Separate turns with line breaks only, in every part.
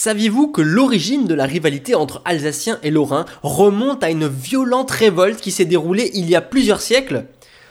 Saviez-vous que l'origine de la rivalité entre Alsaciens et Lorrains remonte à une violente révolte qui s'est déroulée il y a plusieurs siècles?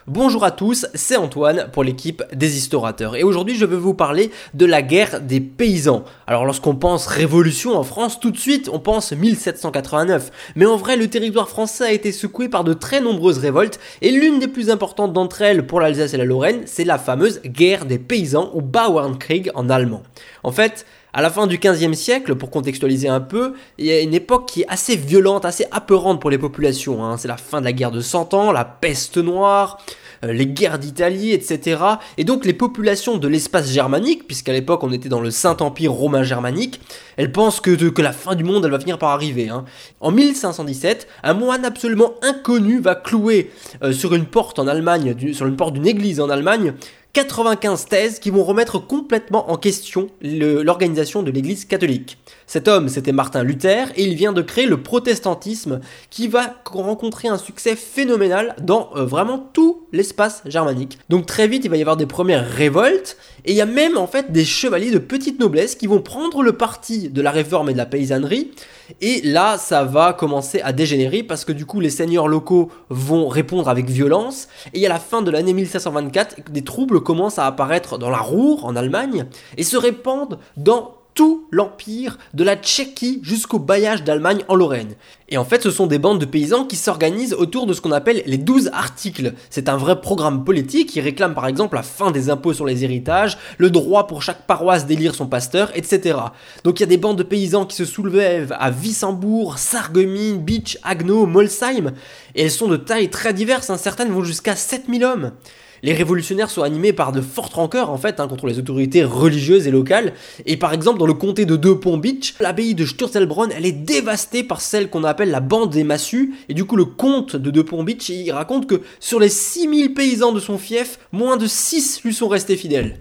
Bonjour à tous, c'est Antoine pour l'équipe des Historateurs et aujourd'hui je vais vous parler de la guerre des paysans. Alors lorsqu'on pense révolution en France, tout de suite on pense 1789, mais en vrai le territoire français a été secoué par de très nombreuses révoltes et l'une des plus importantes d'entre elles pour l'Alsace et la Lorraine, c'est la fameuse guerre des paysans ou Bauernkrieg en allemand. En fait, à la fin du XVe siècle, pour contextualiser un peu, il y a une époque qui est assez violente, assez apeurante pour les populations. Hein. C'est la fin de la guerre de Cent Ans, la peste noire, euh, les guerres d'Italie, etc. Et donc les populations de l'espace germanique, puisqu'à l'époque on était dans le Saint-Empire romain germanique, elles pensent que, la fin du monde va venir par arriver. Hein. En 1517, un moine absolument inconnu va clouer euh, sur une porte en Allemagne, sur une porte d'une église en Allemagne, 95 thèses qui vont remettre complètement en question l'organisation de l'Église catholique. Cet homme, c'était Martin Luther, et il vient de créer le protestantisme qui va rencontrer un succès phénoménal dans euh, vraiment tout l'espace germanique. Donc très vite, il va y avoir des premières révoltes, et il y a même en fait des chevaliers de petite noblesse qui vont prendre le parti de la réforme et de la paysannerie, et là, ça va commencer à dégénérer parce que du coup, les seigneurs locaux vont répondre avec violence, et à la fin de l'année 1524, des troubles commencent à apparaître dans la Ruhr, en Allemagne, et se répandent dans tout l'empire de la Tchéquie jusqu'au bailliage d'Allemagne en Lorraine. Et en fait, ce sont des bandes de paysans qui s'organisent autour de ce qu'on appelle les 12 articles. C'est un vrai programme politique qui réclame par exemple la fin des impôts sur les héritages, le droit pour chaque paroisse d'élire son pasteur, etc. Donc il y a des bandes de paysans qui se soulèvent à Wissembourg, Sarreguemines, Beach, Agno, Molsheim, et elles sont de tailles très diverses, hein. certaines vont jusqu'à 7000 hommes. Les révolutionnaires sont animés par de fortes rancœurs en fait hein, contre les autorités religieuses et locales. Et par exemple dans le comté de Deux Ponts Beach, l'abbaye de Sturzelbronn elle est dévastée par celle qu'on appelle la bande des massues. Et du coup le comte de Deux Ponts Beach raconte que sur les 6000 paysans de son fief, moins de 6 lui sont restés fidèles.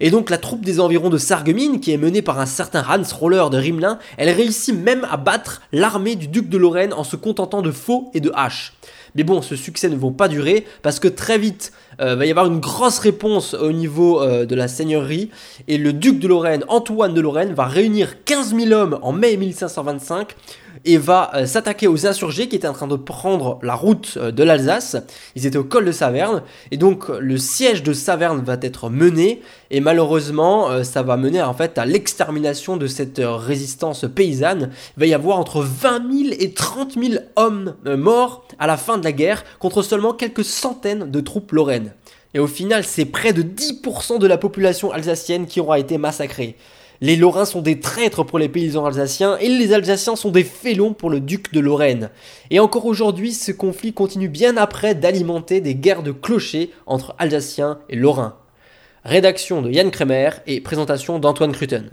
Et donc la troupe des environs de Sarreguemines, qui est menée par un certain Hans Roller de Rimelin, elle réussit même à battre l'armée du duc de Lorraine en se contentant de faux et de haches. Mais bon, ce succès ne va pas durer parce que très vite, euh, va y avoir une grosse réponse au niveau euh, de la seigneurie et le duc de Lorraine, Antoine de Lorraine, va réunir 15 000 hommes en mai 1525 et va euh, s'attaquer aux insurgés qui étaient en train de prendre la route de l'Alsace. Ils étaient au col de Saverne et donc le siège de Saverne va être mené et malheureusement ça va mener en fait à l'extermination de cette résistance paysanne. Il va y avoir entre 20 000 et 30 000 hommes morts à la fin de la guerre contre seulement quelques centaines de troupes lorraines. Et au final, c'est près de 10% de la population alsacienne qui aura été massacrée. Les Lorrains sont des traîtres pour les paysans alsaciens et les Alsaciens sont des félons pour le duc de Lorraine. Et encore aujourd'hui, ce conflit continue bien après d'alimenter des guerres de clochers entre Alsaciens et Lorrains. Rédaction de Yann Kremer et présentation d'Antoine Crutten.